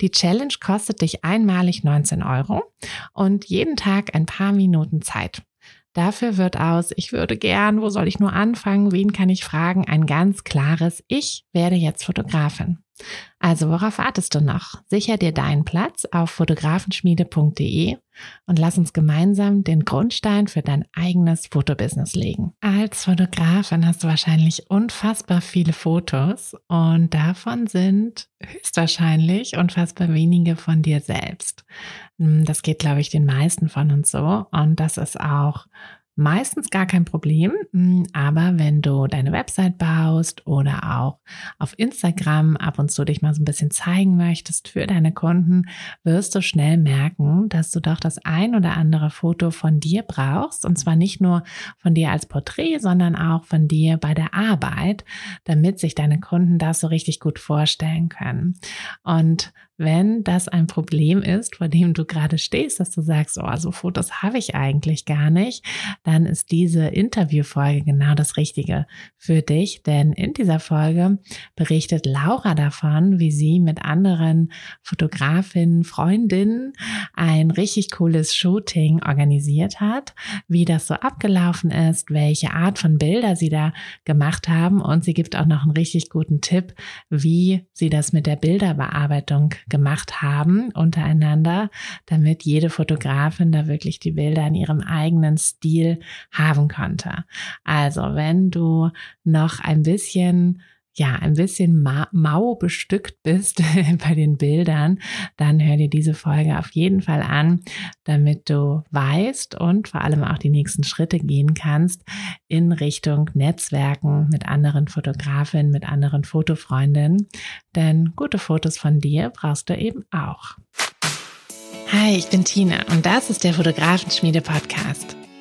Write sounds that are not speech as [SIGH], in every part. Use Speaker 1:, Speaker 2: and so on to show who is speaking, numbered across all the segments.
Speaker 1: Die Challenge kostet dich einmalig 19 Euro und jeden Tag ein paar Minuten Zeit. Dafür wird aus, ich würde gern, wo soll ich nur anfangen, wen kann ich fragen, ein ganz klares, ich werde jetzt Fotografin. Also worauf wartest du noch? Sicher dir deinen Platz auf fotografenschmiede.de und lass uns gemeinsam den Grundstein für dein eigenes Fotobusiness legen. Als Fotografin hast du wahrscheinlich unfassbar viele Fotos und davon sind höchstwahrscheinlich unfassbar wenige von dir selbst. Das geht, glaube ich, den meisten von uns so und das ist auch meistens gar kein Problem. Mm, aber wenn du deine Website baust oder auch auf Instagram ab und zu dich mal so ein bisschen zeigen möchtest für deine Kunden, wirst du schnell merken, dass du doch das ein oder andere Foto von dir brauchst. Und zwar nicht nur von dir als Porträt, sondern auch von dir bei der Arbeit, damit sich deine Kunden das so richtig gut vorstellen können. Und wenn das ein Problem ist, vor dem du gerade stehst, dass du sagst, oh, so Fotos habe ich eigentlich gar nicht, dann ist diese Interviewfolge genau das Richtige für dich. Denn in dieser Folge berichtet Laura davon, wie sie mit anderen Fotografinnen, Freundinnen ein richtig cooles Shooting organisiert hat, wie das so abgelaufen ist, welche Art von Bilder sie da gemacht haben. Und sie gibt auch noch einen richtig guten Tipp, wie sie das mit der Bilderbearbeitung gemacht haben untereinander, damit jede Fotografin da wirklich die Bilder in ihrem eigenen Stil haben konnte. Also wenn du noch ein bisschen ja, ein bisschen ma mau bestückt bist [LAUGHS] bei den Bildern, dann hör dir diese Folge auf jeden Fall an, damit du weißt und vor allem auch die nächsten Schritte gehen kannst in Richtung Netzwerken mit anderen Fotografinnen, mit anderen Fotofreundinnen. Denn gute Fotos von dir brauchst du eben auch. Hi, ich bin Tina und das ist der Fotografenschmiede Podcast.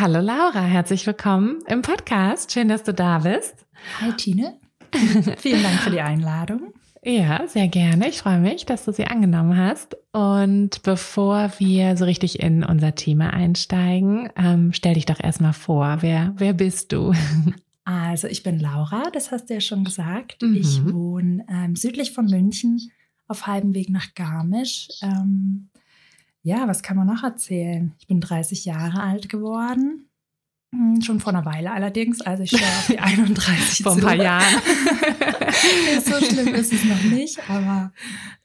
Speaker 1: Hallo Laura, herzlich willkommen im Podcast. Schön, dass du da bist.
Speaker 2: Hi Tine. [LAUGHS] Vielen Dank für die Einladung.
Speaker 1: Ja, sehr gerne. Ich freue mich, dass du sie angenommen hast. Und bevor wir so richtig in unser Thema einsteigen, ähm, stell dich doch erstmal vor. Wer, wer bist du? [LAUGHS]
Speaker 2: Also, ich bin Laura, das hast du ja schon gesagt. Mhm. Ich wohne ähm, südlich von München auf halbem Weg nach Garmisch. Ähm, ja, was kann man noch erzählen? Ich bin 30 Jahre alt geworden. Hm, schon vor einer Weile allerdings, also ich stehe auf die [LAUGHS] 31
Speaker 1: Vor ein paar Jahren. [LAUGHS]
Speaker 2: so schlimm ist es noch nicht, aber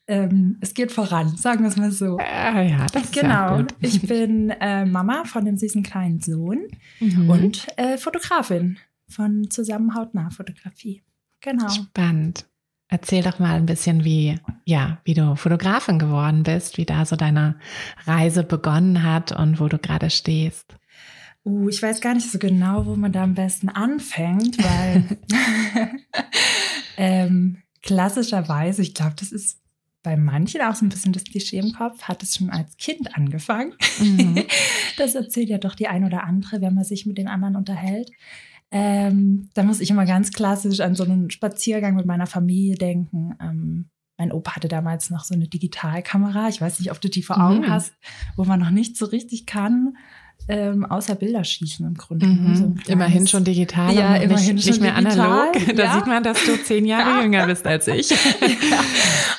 Speaker 2: ähm, es geht voran, sagen wir es mal so.
Speaker 1: Ja, ja das
Speaker 2: genau.
Speaker 1: Ist
Speaker 2: gut. Ich bin äh, Mama von dem süßen kleinen Sohn mhm. und äh, Fotografin von Zusammen Hautnah Fotografie. Genau.
Speaker 1: Spannend. Erzähl doch mal ein bisschen, wie, ja, wie du Fotografin geworden bist, wie da so deine Reise begonnen hat und wo du gerade stehst.
Speaker 2: Uh, ich weiß gar nicht so genau, wo man da am besten anfängt, [LAUGHS] weil [LAUGHS] ähm, klassischerweise, ich glaube, das ist bei manchen auch so ein bisschen das Klischee im Kopf, hat es schon als Kind angefangen. Mhm. [LAUGHS] Das erzählt ja doch die ein oder andere, wenn man sich mit den anderen unterhält. Ähm, da muss ich immer ganz klassisch an so einen Spaziergang mit meiner Familie denken. Ähm, mein Opa hatte damals noch so eine Digitalkamera. Ich weiß nicht, ob du die vor Augen mhm. hast, wo man noch nicht so richtig kann ähm, außer Bilderschießen im Grunde.
Speaker 1: Mhm. So immerhin schon digital, ja, immerhin nicht, nicht mehr digital. analog. [LAUGHS] Da ja. sieht man, dass du zehn [LAUGHS] Jahre jünger bist als ich. ja.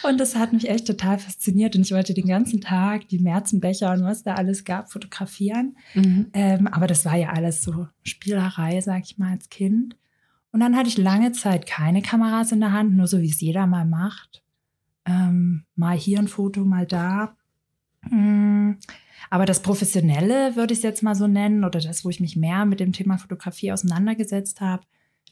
Speaker 2: Und das hat mich echt total fasziniert und ich wollte den ganzen Tag die Märzenbecher und was da alles gab fotografieren. Mhm. Ähm, aber das war ja alles so Spielerei, sag ich mal, als Kind. Und dann hatte ich lange Zeit keine Kameras in der Hand, nur so wie es jeder mal macht. Ähm, mal hier ein Foto, mal da. Mhm. Aber das Professionelle würde ich es jetzt mal so nennen oder das, wo ich mich mehr mit dem Thema Fotografie auseinandergesetzt habe,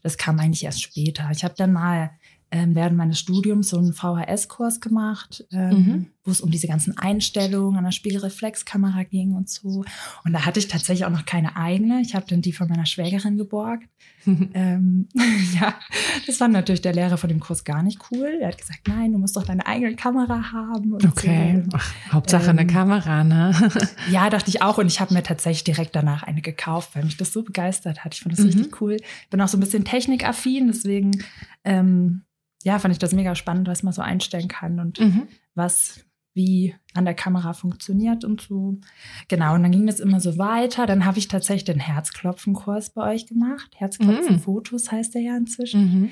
Speaker 2: das kam eigentlich erst später. Ich habe dann mal ähm, während meines Studiums so einen VHS-Kurs gemacht, ähm, mhm. wo es um diese ganzen Einstellungen an der Spiegelreflexkamera ging und so. Und da hatte ich tatsächlich auch noch keine eigene. Ich habe dann die von meiner Schwägerin geborgt. [LAUGHS] ähm, [LAUGHS] ja, das fand natürlich der Lehrer von dem Kurs gar nicht cool. Er hat gesagt, nein, du musst doch deine eigene Kamera haben.
Speaker 1: okay, so. Ach, Hauptsache eine ähm, Kamera, ne? [LAUGHS]
Speaker 2: ja, dachte ich auch. Und ich habe mir tatsächlich direkt danach eine gekauft, weil mich das so begeistert hat. Ich fand das mhm. richtig cool. Bin auch so ein bisschen technikaffin, deswegen ähm, ja, fand ich das mega spannend, was man so einstellen kann und mhm. was wie an der Kamera funktioniert und so. Genau, und dann ging das immer so weiter. Dann habe ich tatsächlich den Herzklopfen-Kurs bei euch gemacht. Herzklopfen-Fotos heißt der ja inzwischen. Mhm.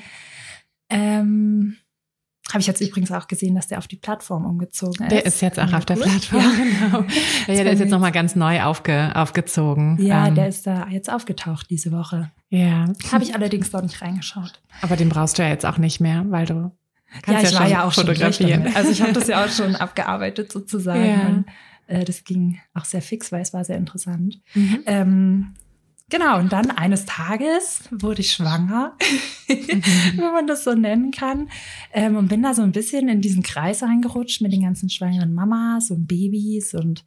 Speaker 2: Ähm, habe ich jetzt übrigens auch gesehen, dass der auf die Plattform umgezogen ist.
Speaker 1: Der ist jetzt auch auf der Plattform, [LAUGHS] ja. genau. Ja, der ist jetzt nochmal ganz neu aufge, aufgezogen.
Speaker 2: Ja, ähm. der ist da jetzt aufgetaucht diese Woche.
Speaker 1: Ja.
Speaker 2: Habe ich allerdings noch nicht reingeschaut.
Speaker 1: Aber den brauchst du ja jetzt auch nicht mehr, weil du
Speaker 2: kannst ja, ich ja war ja auch fotografieren. Schon [LAUGHS] also ich habe das ja auch schon abgearbeitet sozusagen. Ja. Und, äh, das ging auch sehr fix, weil es war sehr interessant. Mhm. Ähm, Genau, und dann eines Tages wurde ich schwanger, mhm. [LAUGHS] wenn man das so nennen kann. Ähm, und bin da so ein bisschen in diesen Kreis reingerutscht mit den ganzen schwangeren Mamas und Babys. Und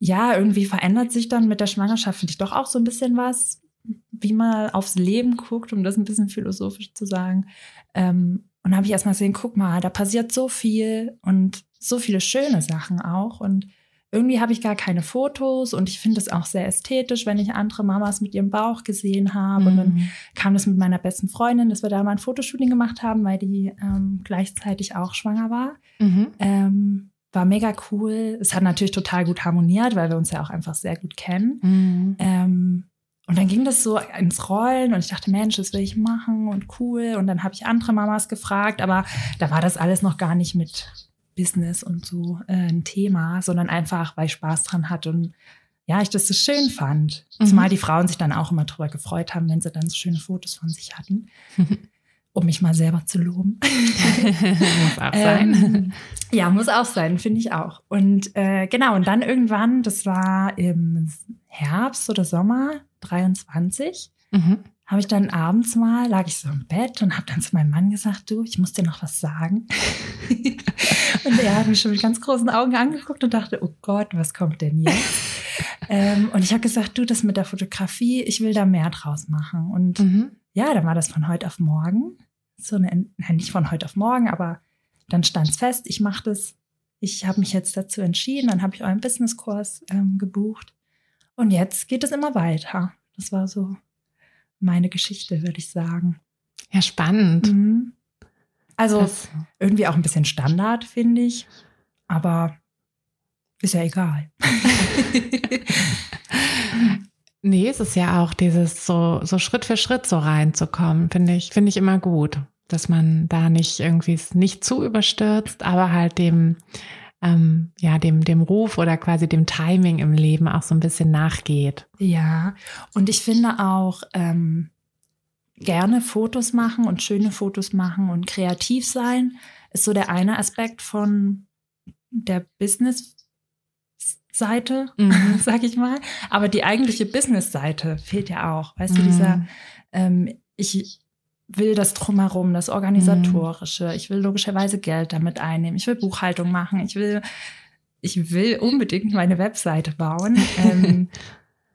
Speaker 2: ja, irgendwie verändert sich dann mit der Schwangerschaft, finde ich doch auch so ein bisschen was, wie man aufs Leben guckt, um das ein bisschen philosophisch zu sagen. Ähm, und habe ich erstmal gesehen, guck mal, da passiert so viel und so viele schöne Sachen auch. Und irgendwie habe ich gar keine Fotos und ich finde es auch sehr ästhetisch, wenn ich andere Mamas mit ihrem Bauch gesehen habe. Mhm. Und dann mhm. kam das mit meiner besten Freundin, dass wir da mal ein Fotoshooting gemacht haben, weil die ähm, gleichzeitig auch schwanger war. Mhm. Ähm, war mega cool. Es hat natürlich total gut harmoniert, weil wir uns ja auch einfach sehr gut kennen. Mhm. Ähm, und dann ging das so ins Rollen und ich dachte, Mensch, das will ich machen und cool. Und dann habe ich andere Mamas gefragt, aber da war das alles noch gar nicht mit Business und so äh, ein Thema, sondern einfach, weil ich Spaß dran hatte und ja, ich das so schön fand. Mhm. Zumal die Frauen sich dann auch immer drüber gefreut haben, wenn sie dann so schöne Fotos von sich hatten. [LAUGHS] um mich mal selber zu loben. [LAUGHS] muss auch sein. Ähm, ja, muss auch sein, finde ich auch. Und äh, genau, und dann irgendwann, das war im Herbst oder Sommer 23, mhm habe ich dann abends mal, lag ich so im Bett und habe dann zu meinem Mann gesagt, du, ich muss dir noch was sagen. [LAUGHS] und er hat mich schon mit ganz großen Augen angeguckt und dachte, oh Gott, was kommt denn jetzt? [LAUGHS] ähm, und ich habe gesagt, du, das mit der Fotografie, ich will da mehr draus machen. Und mhm. ja, dann war das von heute auf morgen. So eine, nicht von heute auf morgen, aber dann stand es fest, ich mache das. Ich habe mich jetzt dazu entschieden, dann habe ich euren Businesskurs ähm, gebucht. Und jetzt geht es immer weiter. Das war so meine Geschichte, würde ich sagen.
Speaker 1: Ja, spannend. Mhm.
Speaker 2: Also das. irgendwie auch ein bisschen Standard, finde ich. Aber ist ja egal. [LAUGHS]
Speaker 1: nee, es ist ja auch dieses so, so Schritt für Schritt so reinzukommen, finde ich, finde ich immer gut. Dass man da nicht irgendwie nicht zu überstürzt, aber halt dem, ähm, ja, dem, dem Ruf oder quasi dem Timing im Leben auch so ein bisschen nachgeht.
Speaker 2: Ja, und ich finde auch ähm, gerne Fotos machen und schöne Fotos machen und kreativ sein, ist so der eine Aspekt von der Business Seite, mhm. [LAUGHS] sag ich mal. Aber die eigentliche Business-Seite fehlt ja auch. Weißt mhm. du, dieser, ähm, ich will das drumherum, das Organisatorische. Mhm. Ich will logischerweise Geld damit einnehmen. Ich will Buchhaltung machen. Ich will, ich will unbedingt meine Webseite bauen. [LAUGHS] ähm,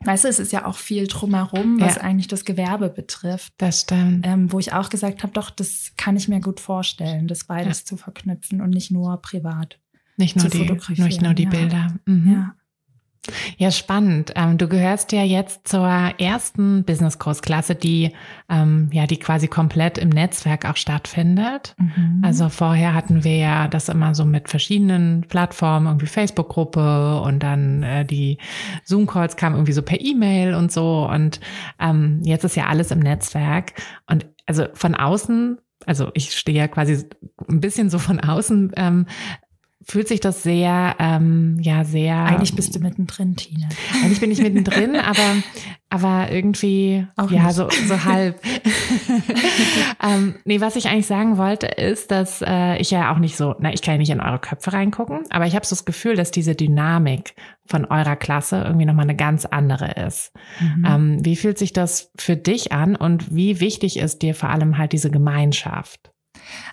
Speaker 2: Weißt du, es ist ja auch viel drumherum, was ja. eigentlich das Gewerbe betrifft.
Speaker 1: Das stimmt.
Speaker 2: Ähm, wo ich auch gesagt habe, doch, das kann ich mir gut vorstellen, das beides ja. zu verknüpfen und nicht nur privat.
Speaker 1: Nicht nur die, nicht nur die ja. Bilder. Mhm. Ja. Ja, spannend. Ähm, du gehörst ja jetzt zur ersten Business-Kursklasse, die ähm, ja, die quasi komplett im Netzwerk auch stattfindet. Mhm. Also vorher hatten wir ja das immer so mit verschiedenen Plattformen, irgendwie Facebook-Gruppe und dann äh, die Zoom-Calls kamen irgendwie so per E-Mail und so. Und ähm, jetzt ist ja alles im Netzwerk. Und also von außen also ich stehe ja quasi ein bisschen so von außen, ähm, fühlt sich das sehr, ähm, ja, sehr.
Speaker 2: Eigentlich bist du mittendrin, Tina.
Speaker 1: Eigentlich bin ich mittendrin, [LAUGHS] aber, aber irgendwie, Auch ja, so, so halb. [LAUGHS] ähm, nee, was ich eigentlich sagen wollte, ist, dass äh, ich ja auch nicht so, na, ich kann ja nicht in eure Köpfe reingucken, aber ich habe so das Gefühl, dass diese Dynamik von eurer Klasse irgendwie nochmal eine ganz andere ist. Mhm. Ähm, wie fühlt sich das für dich an und wie wichtig ist dir vor allem halt diese Gemeinschaft?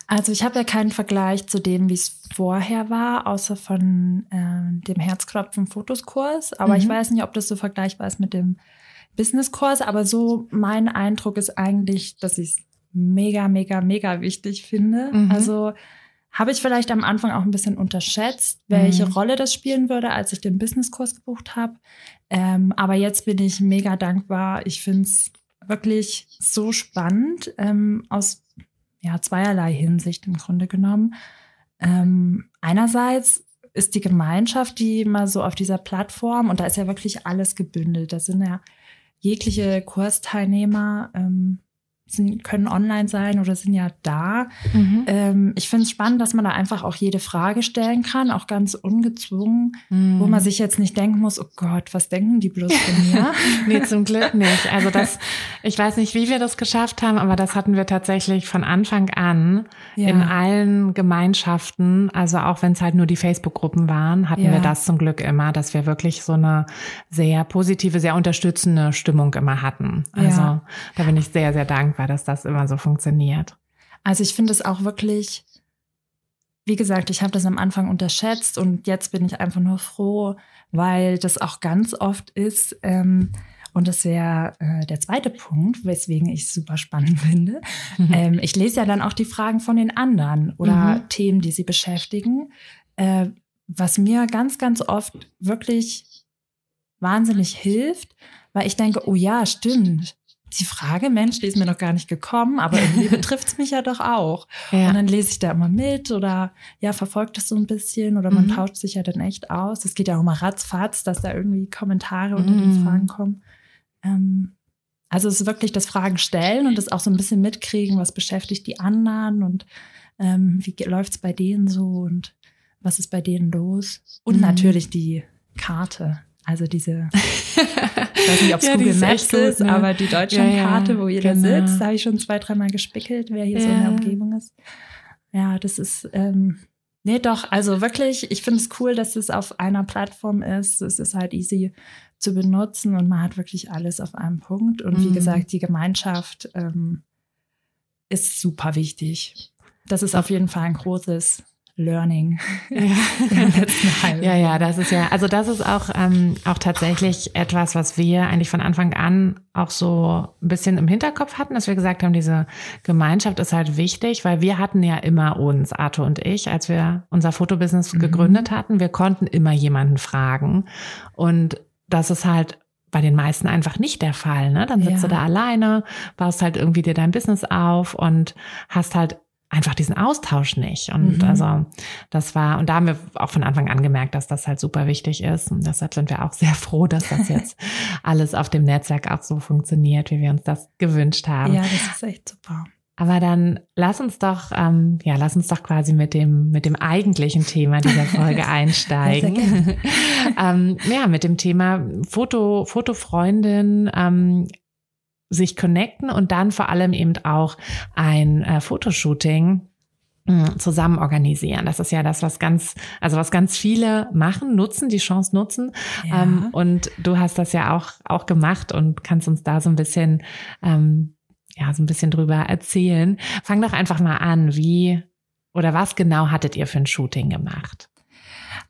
Speaker 2: Also ich habe ja keinen Vergleich zu dem, wie es vorher war, außer von äh, dem Herzklopfen-Fotoskurs. Aber mhm. ich weiß nicht, ob das so vergleichbar ist mit dem Businesskurs. Aber so mein Eindruck ist eigentlich, dass ich es mega, mega, mega wichtig finde. Mhm. Also habe ich vielleicht am Anfang auch ein bisschen unterschätzt, welche mhm. Rolle das spielen würde, als ich den Businesskurs gebucht habe. Ähm, aber jetzt bin ich mega dankbar. Ich finde es wirklich so spannend ähm, aus ja, zweierlei Hinsicht im Grunde genommen. Ähm, einerseits ist die Gemeinschaft, die immer so auf dieser Plattform, und da ist ja wirklich alles gebündelt. Da sind ja jegliche Kursteilnehmer ähm, sind, können online sein oder sind ja da. Mhm. Ähm, ich finde es spannend, dass man da einfach auch jede Frage stellen kann, auch ganz ungezwungen, mhm. wo man sich jetzt nicht denken muss, oh Gott, was denken die bloß von mir? [LAUGHS]
Speaker 1: nee, zum Glück nicht. Also das, ich weiß nicht, wie wir das geschafft haben, aber das hatten wir tatsächlich von Anfang an ja. in allen Gemeinschaften, also auch wenn es halt nur die Facebook-Gruppen waren, hatten ja. wir das zum Glück immer, dass wir wirklich so eine sehr positive, sehr unterstützende Stimmung immer hatten. Also ja. da bin ich sehr, sehr dankbar dankbar, dass das immer so funktioniert.
Speaker 2: Also ich finde es auch wirklich, wie gesagt, ich habe das am Anfang unterschätzt und jetzt bin ich einfach nur froh, weil das auch ganz oft ist. Ähm, und das wäre äh, der zweite Punkt, weswegen ich es super spannend [LAUGHS] finde. Mhm. Ähm, ich lese ja dann auch die Fragen von den anderen oder mhm. Themen, die sie beschäftigen. Äh, was mir ganz, ganz oft wirklich wahnsinnig hilft, weil ich denke, oh ja, stimmt die Frage, Mensch, die ist mir noch gar nicht gekommen, aber irgendwie [LAUGHS] betrifft es mich ja doch auch. Ja. Und dann lese ich da immer mit oder ja, verfolgt das so ein bisschen oder man mhm. tauscht sich ja dann echt aus. Es geht ja auch mal ratzfatz, dass da irgendwie Kommentare unter mhm. den Fragen kommen. Ähm, also es ist wirklich das Fragen stellen und das auch so ein bisschen mitkriegen, was beschäftigt die anderen und ähm, wie läuft es bei denen so und was ist bei denen los. Und mhm. natürlich die Karte. Also diese, [LAUGHS] ich weiß nicht, ob es ja, Google Maps gut, ist, ne? aber die Deutschlandkarte, ja, ja, wo jeder genau. sitzt, da habe ich schon zwei, dreimal gespickelt, wer hier so in der Umgebung ist. Ja, das ist, ähm, nee, doch, also wirklich, ich finde es cool, dass es auf einer Plattform ist. Es ist halt easy zu benutzen und man hat wirklich alles auf einem Punkt. Und wie mhm. gesagt, die Gemeinschaft ähm, ist super wichtig. Das ist auf jeden Fall ein großes Learning
Speaker 1: ja. [LAUGHS] ja, ja, das ist ja, also das ist auch, ähm, auch tatsächlich etwas, was wir eigentlich von Anfang an auch so ein bisschen im Hinterkopf hatten, dass wir gesagt haben, diese Gemeinschaft ist halt wichtig, weil wir hatten ja immer uns, Arthur und ich, als wir unser Fotobusiness mhm. gegründet hatten, wir konnten immer jemanden fragen und das ist halt bei den meisten einfach nicht der Fall. Ne? Dann sitzt ja. du da alleine, baust halt irgendwie dir dein Business auf und hast halt einfach diesen Austausch nicht. Und mhm. also das war, und da haben wir auch von Anfang an gemerkt, dass das halt super wichtig ist. Und deshalb sind wir auch sehr [LAUGHS] froh, dass das jetzt [LAUGHS] alles auf dem Netzwerk auch so funktioniert, wie wir uns das gewünscht haben.
Speaker 2: Ja, das ist echt super.
Speaker 1: Aber dann lass uns doch, ähm, ja, lass uns doch quasi mit dem mit dem eigentlichen Thema dieser [LAUGHS] Folge einsteigen. ähm, ja, mit dem Thema Foto, Fotofreundin. Ähm, sich connecten und dann vor allem eben auch ein äh, Fotoshooting hm, zusammen organisieren. Das ist ja das, was ganz, also was ganz viele machen, nutzen, die Chance nutzen. Ja. Ähm, und du hast das ja auch, auch gemacht und kannst uns da so ein bisschen, ähm, ja, so ein bisschen drüber erzählen. Fang doch einfach mal an, wie oder was genau hattet ihr für ein Shooting gemacht?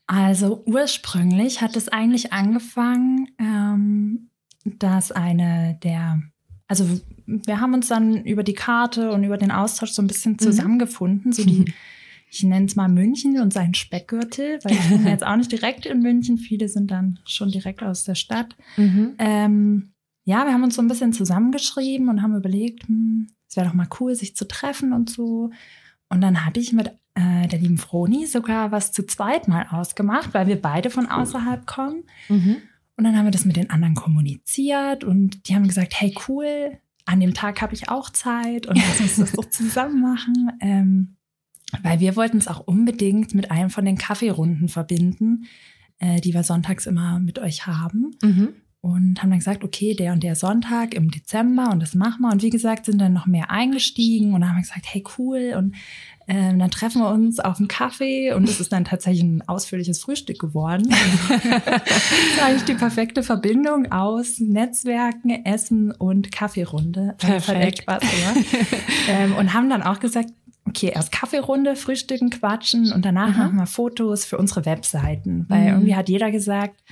Speaker 2: Also ursprünglich hat es eigentlich angefangen, ähm, dass eine der, also wir haben uns dann über die Karte und über den Austausch so ein bisschen mhm. zusammengefunden, mhm. so die [LAUGHS] ich nenne es mal München und seinen Speckgürtel, weil ich bin [LAUGHS] jetzt auch nicht direkt in München. Viele sind dann schon direkt aus der Stadt. Mhm. Ähm, ja, wir haben uns so ein bisschen zusammengeschrieben und haben überlegt, hm, es wäre doch mal cool, sich zu treffen und so. Und dann hatte ich mit äh, der lieben Froni sogar was zu zweit mal ausgemacht, weil wir beide von außerhalb kommen. Mhm. Und dann haben wir das mit den anderen kommuniziert und die haben gesagt, hey cool, an dem Tag habe ich auch Zeit und lass uns das doch [LAUGHS] zusammen machen. Ähm, weil wir wollten es auch unbedingt mit einem von den Kaffeerunden verbinden, äh, die wir sonntags immer mit euch haben. Mhm. Und haben dann gesagt, okay, der und der Sonntag im Dezember und das machen wir. Und wie gesagt, sind dann noch mehr eingestiegen und haben gesagt, hey, cool. Und ähm, dann treffen wir uns auf einen Kaffee und es ist dann tatsächlich ein ausführliches Frühstück geworden. [LAUGHS] das ist eigentlich die perfekte Verbindung aus Netzwerken, Essen und Kaffeerunde. Perfekt. Spaß [LAUGHS] ähm, und haben dann auch gesagt, okay, erst Kaffeerunde, Frühstücken, Quatschen und danach mhm. machen wir Fotos für unsere Webseiten. Weil mhm. irgendwie hat jeder gesagt,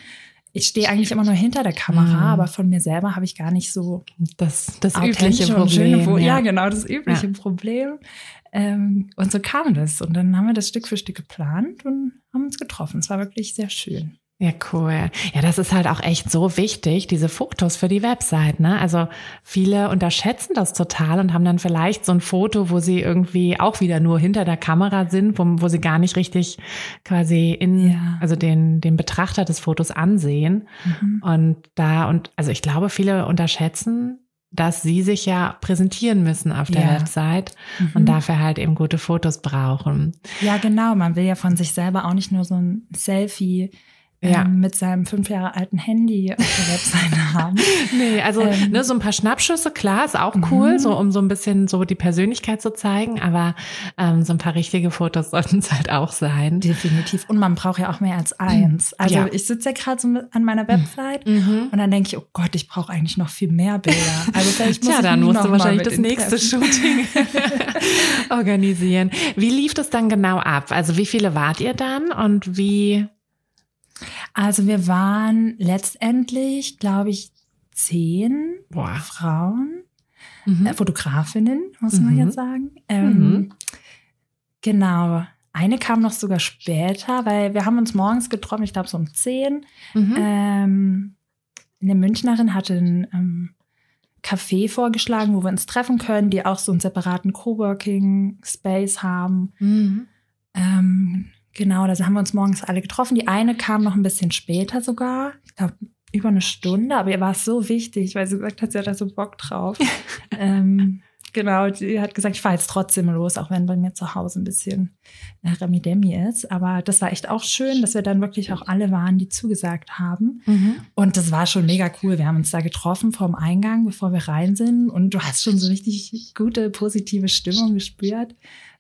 Speaker 2: ich stehe eigentlich immer nur hinter der Kamera, mhm. aber von mir selber habe ich gar nicht so
Speaker 1: das, das übliche Problem.
Speaker 2: ja. ja. genau, das übliche ja. Problem. Ähm, und so kam das. Und dann haben wir das Stück für Stück geplant und haben uns getroffen. Es war wirklich sehr schön.
Speaker 1: Ja, cool. Ja, das ist halt auch echt so wichtig, diese Fotos für die Website, ne? Also viele unterschätzen das total und haben dann vielleicht so ein Foto, wo sie irgendwie auch wieder nur hinter der Kamera sind, wo, wo sie gar nicht richtig quasi in, ja. also den, den Betrachter des Fotos ansehen. Mhm. Und da, und also ich glaube, viele unterschätzen, dass sie sich ja präsentieren müssen auf der ja. Website mhm. und dafür halt eben gute Fotos brauchen.
Speaker 2: Ja, genau. Man will ja von sich selber auch nicht nur so ein Selfie ja. ähm, mit seinem fünf Jahre alten Handy auf der [LAUGHS] Webseite haben.
Speaker 1: nee, also ähm, ne, so ein paar Schnappschüsse, klar, ist auch cool, mhm. so um so ein bisschen so die Persönlichkeit zu zeigen, aber ähm, so ein paar richtige Fotos [LAUGHS] sollten es halt auch sein.
Speaker 2: Definitiv. Und man braucht ja auch mehr als eins. Mhm. Also ja. ich sitze ja gerade so an meiner Website mhm. und dann denke ich, oh Gott, ich brauche eigentlich noch viel mehr Bilder. Also
Speaker 1: vielleicht muss Tja, dann musst du wahrscheinlich das nächste Shooting [LAUGHS] organisieren. Wie lief das dann genau ab? Also wie viele wart ihr dann und wie
Speaker 2: also wir waren letztendlich, glaube ich, zehn Boah. Frauen, mhm. äh, Fotografinnen, muss mhm. man jetzt sagen. Ähm, mhm. Genau. Eine kam noch sogar später, weil wir haben uns morgens getroffen, ich glaube so um zehn. Mhm. Ähm, eine Münchnerin hatte ein ähm, Café vorgeschlagen, wo wir uns treffen können, die auch so einen separaten Coworking Space haben. Mhm. Ähm, Genau, da haben wir uns morgens alle getroffen. Die eine kam noch ein bisschen später sogar. Ich glaube, über eine Stunde, aber ihr war es so wichtig, weil sie gesagt hat, sie hat da so Bock drauf. [LAUGHS] ähm, genau, sie hat gesagt, ich fahre jetzt trotzdem los, auch wenn bei mir zu Hause ein bisschen äh, Remi-Demi ist. Aber das war echt auch schön, dass wir dann wirklich auch alle waren, die zugesagt haben. Mhm. Und das war schon mega cool. Wir haben uns da getroffen vorm Eingang, bevor wir rein sind. Und du hast schon so richtig gute, positive Stimmung gespürt.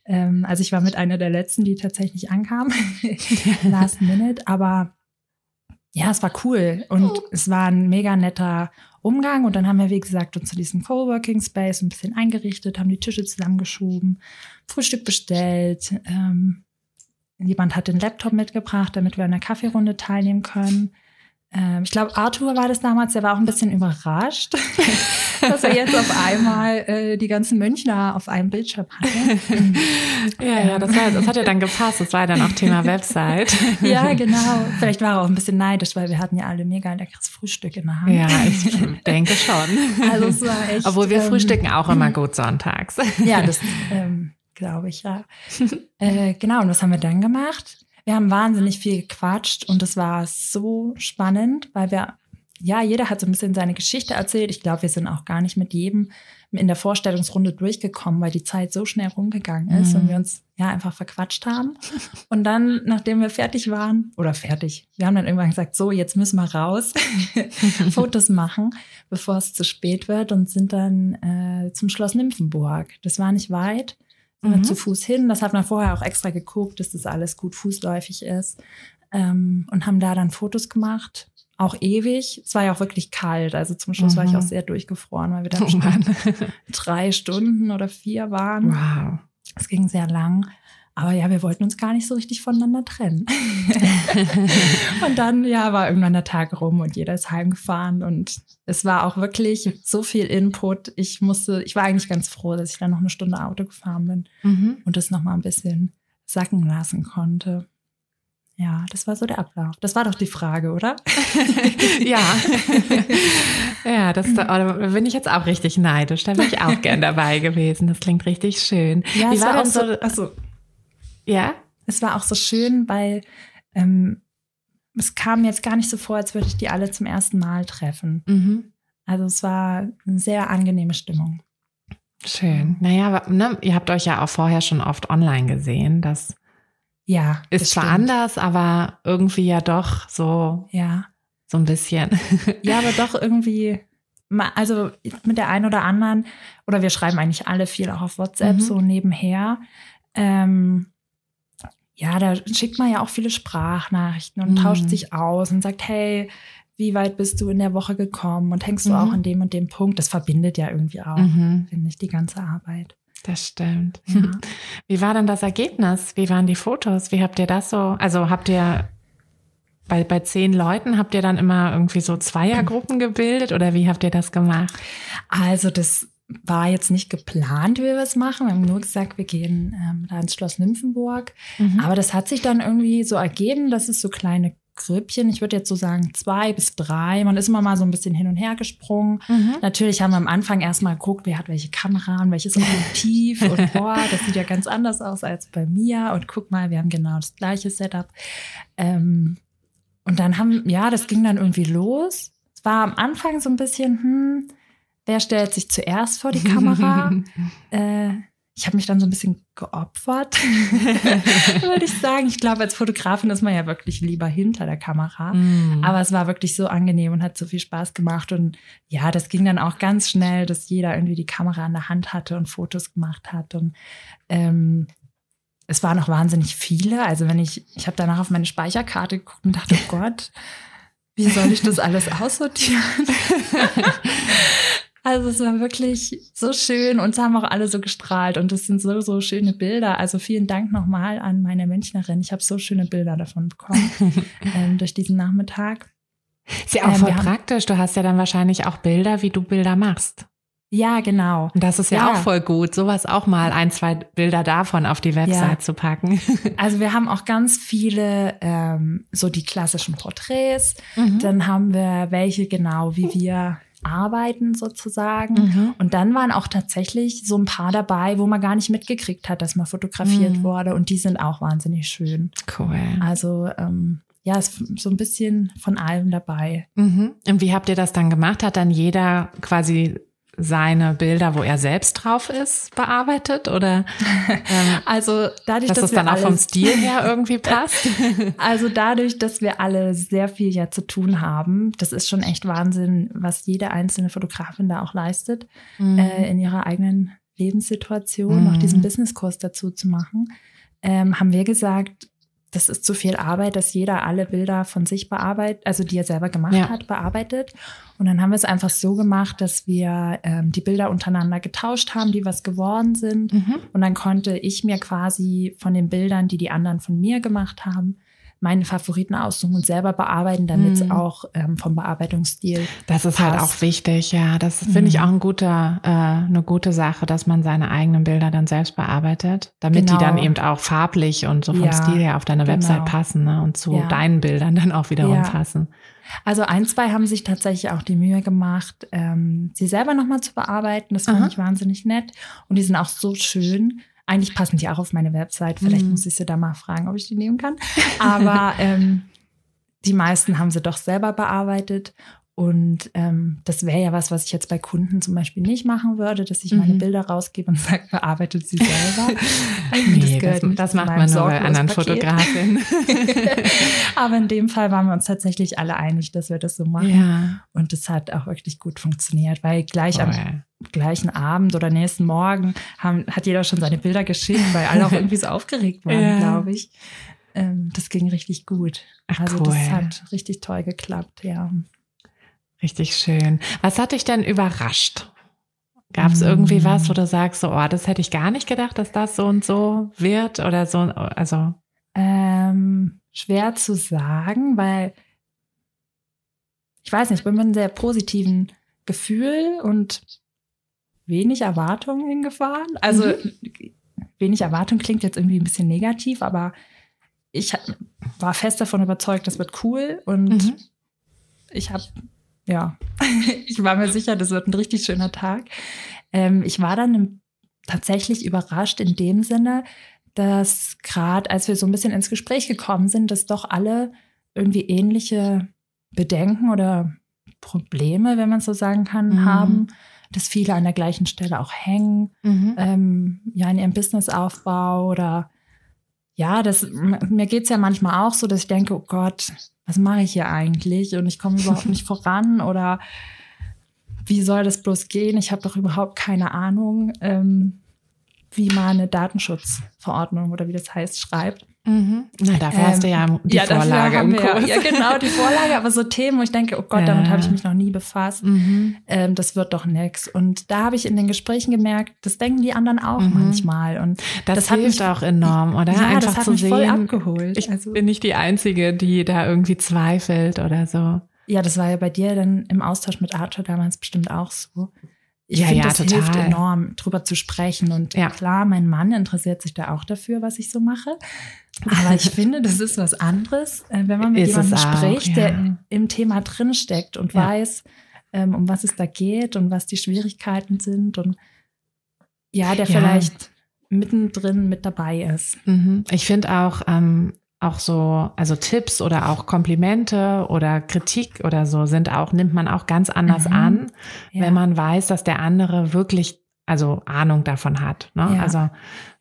Speaker 2: Ähm, also ich war mit einer der letzten, die tatsächlich ankam, [LAUGHS] last minute. Aber ja, es war cool und oh. es war ein mega netter Umgang. Und dann haben wir, wie gesagt, uns zu diesem Coworking Space ein bisschen eingerichtet, haben die Tische zusammengeschoben, Frühstück bestellt. Ähm, jemand hat den Laptop mitgebracht, damit wir an der Kaffeerunde teilnehmen können. Ähm, ich glaube, Arthur war das damals, der war auch ein bisschen überrascht, [LAUGHS] dass er jetzt auf einmal äh, die ganzen Münchner auf einem Bildschirm hatte. [LAUGHS]
Speaker 1: ja, ja, das, war, das hat ja dann gepasst. Das war ja dann auch Thema [LAUGHS] Website.
Speaker 2: ja, genau. Vielleicht war er auch ein bisschen neidisch, weil wir hatten ja alle mega leckeres Frühstück in der Hand.
Speaker 1: Ja, ich denke schon. Also es war echt. Obwohl wir ähm, frühstücken auch immer gut sonntags.
Speaker 2: ja, das ähm, glaube ich, ja. äh, genau, und was haben wir dann gemacht? Wir haben wahnsinnig viel gequatscht und es war so spannend, weil wir, ja, jeder hat so ein bisschen seine Geschichte erzählt. Ich glaube, wir sind auch gar nicht mit jedem in der Vorstellungsrunde durchgekommen, weil die Zeit so schnell rumgegangen ist mhm. und wir uns ja einfach verquatscht haben. Und dann, nachdem wir fertig waren, oder fertig, wir haben dann irgendwann gesagt, so, jetzt müssen wir raus, [LAUGHS] Fotos machen, bevor es zu spät wird und sind dann äh, zum Schloss Nymphenburg. Das war nicht weit mhm. zu Fuß hin. Das hat man vorher auch extra geguckt, dass das alles gut fußläufig ist. Ähm, und haben da dann Fotos gemacht. Auch ewig. Es war ja auch wirklich kalt. Also zum Schluss mhm. war ich mhm. auch sehr durchgefroren, weil wir [LAUGHS] dann oh schon drei Stunden oder vier waren. Wow. Es ging sehr lang. Aber ja, wir wollten uns gar nicht so richtig voneinander trennen. [LAUGHS] und dann, ja, war irgendwann der Tag rum und jeder ist heimgefahren und es war auch wirklich so viel Input. Ich musste, ich war eigentlich ganz froh, dass ich dann noch eine Stunde Auto gefahren bin mhm. und das nochmal ein bisschen sacken lassen konnte. Ja, das war so der Ablauf. Das war doch die Frage, oder? [LAUGHS]
Speaker 1: ja. [LAUGHS] ja, das da bin ich jetzt auch richtig neidisch. Da wäre ich auch gern dabei gewesen. Das klingt richtig schön.
Speaker 2: Ja, Wie war, war denn so, so also, ja? Es war auch so schön, weil ähm, es kam jetzt gar nicht so vor, als würde ich die alle zum ersten Mal treffen. Mhm. Also es war eine sehr angenehme Stimmung.
Speaker 1: Schön. Naja, ne, ihr habt euch ja auch vorher schon oft online gesehen. Das ja, ist zwar stimmt. anders, aber irgendwie ja doch so. Ja. So ein bisschen.
Speaker 2: Ja, aber doch irgendwie. Also mit der einen oder anderen, oder wir schreiben eigentlich alle viel auch auf WhatsApp, mhm. so nebenher. Ähm, ja, da schickt man ja auch viele Sprachnachrichten und mhm. tauscht sich aus und sagt, hey, wie weit bist du in der Woche gekommen und hängst du mhm. auch an dem und dem Punkt? Das verbindet ja irgendwie auch, mhm. finde ich, die ganze Arbeit.
Speaker 1: Das stimmt. Ja. [LAUGHS] Wie war dann das Ergebnis? Wie waren die Fotos? Wie habt ihr das so? Also habt ihr bei, bei zehn Leuten habt ihr dann immer irgendwie so Zweiergruppen gebildet oder wie habt ihr das gemacht?
Speaker 2: Also das war jetzt nicht geplant, wie wir es machen. Wir haben nur gesagt, wir gehen ähm, da ins Schloss Nymphenburg. Mhm. Aber das hat sich dann irgendwie so ergeben, dass es so kleine Grüppchen, ich würde jetzt so sagen zwei bis drei. Man ist immer mal so ein bisschen hin und her gesprungen. Mhm. Natürlich haben wir am Anfang erstmal geguckt, wer hat welche Kamera und welches Objektiv und [LAUGHS] boah, das sieht ja ganz anders aus als bei mir. Und guck mal, wir haben genau das gleiche Setup. Ähm, und dann haben, ja, das ging dann irgendwie los. Es war am Anfang so ein bisschen, hm, wer stellt sich zuerst vor die Kamera? [LAUGHS] äh, ich habe mich dann so ein bisschen geopfert, [LAUGHS] würde ich sagen. Ich glaube, als Fotografin ist man ja wirklich lieber hinter der Kamera. Mm. Aber es war wirklich so angenehm und hat so viel Spaß gemacht. Und ja, das ging dann auch ganz schnell, dass jeder irgendwie die Kamera in der Hand hatte und Fotos gemacht hat. Und ähm, es waren noch wahnsinnig viele. Also wenn ich, ich habe danach auf meine Speicherkarte geguckt und dachte, oh Gott, wie soll ich das alles aussortieren? [LAUGHS] Also es war wirklich so schön und es haben auch alle so gestrahlt und es sind so, so schöne Bilder. Also vielen Dank nochmal an meine Münchnerin. Ich habe so schöne Bilder davon bekommen [LAUGHS] ähm, durch diesen Nachmittag.
Speaker 1: Ist ja auch ähm, voll praktisch. Du hast ja dann wahrscheinlich auch Bilder, wie du Bilder machst.
Speaker 2: Ja, genau.
Speaker 1: Und das ist ja, ja, auch voll gut, sowas auch mal ein, zwei Bilder davon auf die Website ja. zu packen. [LAUGHS]
Speaker 2: Also wir haben auch ganz viele ähm, so die klassischen Porträts. Mhm. Dann haben wir welche genau, wie wir arbeiten sozusagen. Mhm. Und dann waren auch tatsächlich so ein paar dabei, wo man gar nicht mitgekriegt hat, dass man fotografiert mhm. wurde. Und die sind auch wahnsinnig schön. Cool. Also ähm, ja, ist so ein bisschen von allem dabei.
Speaker 1: Mhm. Und wie habt ihr das dann gemacht? Hat dann jeder quasi seine Bilder, wo er selbst drauf ist, bearbeitet? Oder [LAUGHS]
Speaker 2: ähm, also dadurch,
Speaker 1: dass, dass es dann auch vom Stil her irgendwie passt? [LAUGHS]
Speaker 2: also dadurch, dass wir alle sehr viel ja zu tun haben, das ist schon echt Wahnsinn, was jede einzelne Fotografin da auch leistet mhm. äh, in ihrer eigenen Lebenssituation, mhm. noch diesen Businesskurs dazu zu machen, ähm, haben wir gesagt, das ist zu viel Arbeit, dass jeder alle Bilder von sich bearbeitet, also die er selber gemacht ja. hat, bearbeitet. Und dann haben wir es einfach so gemacht, dass wir ähm, die Bilder untereinander getauscht haben, die was geworden sind. Mhm. Und dann konnte ich mir quasi von den Bildern, die die anderen von mir gemacht haben, meine Favoriten aussuchen und selber bearbeiten, damit es mm. auch ähm, vom Bearbeitungsstil.
Speaker 1: Das ist halt passt. halt auch wichtig, ja. Das finde mm. ich mhm. auch ein guter, äh, eine gute Sache, dass man seine eigenen Bilder dann selbst bearbeitet, damit genau. die dann eben auch farblich und so vom ja, Stil her auf deine genau. Website passen ne? und zu ja. deinen Bildern dann auch wiederum ja. passen.
Speaker 2: Also ein, zwei haben sich tatsächlich auch die Mühe gemacht, ähm, sie selber nochmal zu bearbeiten. Das fand Aha. ich wahnsinnig nett. Und die sind auch so schön. Eigentlich passen die auch auf meine Website. Vielleicht mhm. muss ich sie da mal fragen, ob ich die nehmen kann. Aber [LAUGHS] ähm, die meisten haben sie doch selber bearbeitet. Und ähm, das wäre ja was, was ich jetzt bei Kunden zum Beispiel nicht machen würde, dass ich mhm. meine Bilder rausgebe und [LAUGHS] sage, bearbeitet sie selber. [LAUGHS]
Speaker 1: nee, das, das, das macht man nur bei anderen Fotografinnen. [LAUGHS]
Speaker 2: Aber in dem Fall waren wir uns tatsächlich alle einig, dass wir das so machen. Ja. Und das hat auch wirklich gut funktioniert, weil gleich oh, am ja. gleichen Abend oder nächsten Morgen haben, hat jeder schon seine Bilder geschickt, weil alle auch irgendwie so aufgeregt waren, ja. glaube ich. Ähm, das ging richtig gut. Ach, also cool. das hat richtig toll geklappt, ja.
Speaker 1: Richtig schön. Was hat dich denn überrascht? Gab es irgendwie mm. was, wo du sagst, so, oh, das hätte ich gar nicht gedacht, dass das so und so wird oder so, also?
Speaker 2: Ähm, schwer zu sagen, weil ich weiß nicht, ich bin mit einem sehr positiven Gefühl und wenig Erwartungen hingefahren. Also mhm. wenig Erwartung klingt jetzt irgendwie ein bisschen negativ, aber ich war fest davon überzeugt, das wird cool und mhm. ich habe ja, [LAUGHS] ich war mir sicher, das wird ein richtig schöner Tag. Ähm, ich war dann tatsächlich überrascht in dem Sinne, dass gerade als wir so ein bisschen ins Gespräch gekommen sind, dass doch alle irgendwie ähnliche Bedenken oder Probleme, wenn man so sagen kann, mhm. haben, dass viele an der gleichen Stelle auch hängen, mhm. ähm, ja, in ihrem Businessaufbau oder ja, das, mir geht's ja manchmal auch so, dass ich denke, oh Gott, was mache ich hier eigentlich? Und ich komme überhaupt nicht voran oder wie soll das bloß gehen? Ich habe doch überhaupt keine Ahnung, ähm, wie man eine Datenschutzverordnung oder wie das heißt, schreibt.
Speaker 1: Mhm. Na, dafür ähm, hast du ja die ja, Vorlage im Kurs.
Speaker 2: Ja, genau, die Vorlage, aber so Themen, wo ich denke, oh Gott, ja. damit habe ich mich noch nie befasst. Mhm. Ähm, das wird doch nix. Und da habe ich in den Gesprächen gemerkt, das denken die anderen auch mhm. manchmal. Und
Speaker 1: das, das hilft mich, auch enorm, oder?
Speaker 2: Ja, Einfach das hat zu mich sehen, voll abgeholt.
Speaker 1: Ich also, bin nicht die Einzige, die da irgendwie zweifelt oder so.
Speaker 2: Ja, das war ja bei dir dann im Austausch mit Arthur damals bestimmt auch so ich ja, finde, ja, das total. hilft enorm, drüber zu sprechen. Und ja. klar, mein Mann interessiert sich da auch dafür, was ich so mache. Aber ich [LAUGHS] finde, das ist was anderes, äh, wenn man mit ist jemandem spricht, ja. der im Thema drinsteckt und weiß, ähm, um was es da geht und was die Schwierigkeiten sind und ja, der vielleicht mittendrin mit dabei ist.
Speaker 1: Mhm. Ich finde auch, ähm, auch so, also Tipps oder auch Komplimente oder Kritik oder so sind auch, nimmt man auch ganz anders mhm. an, ja. wenn man weiß, dass der andere wirklich, also Ahnung davon hat. Ne? Ja. Also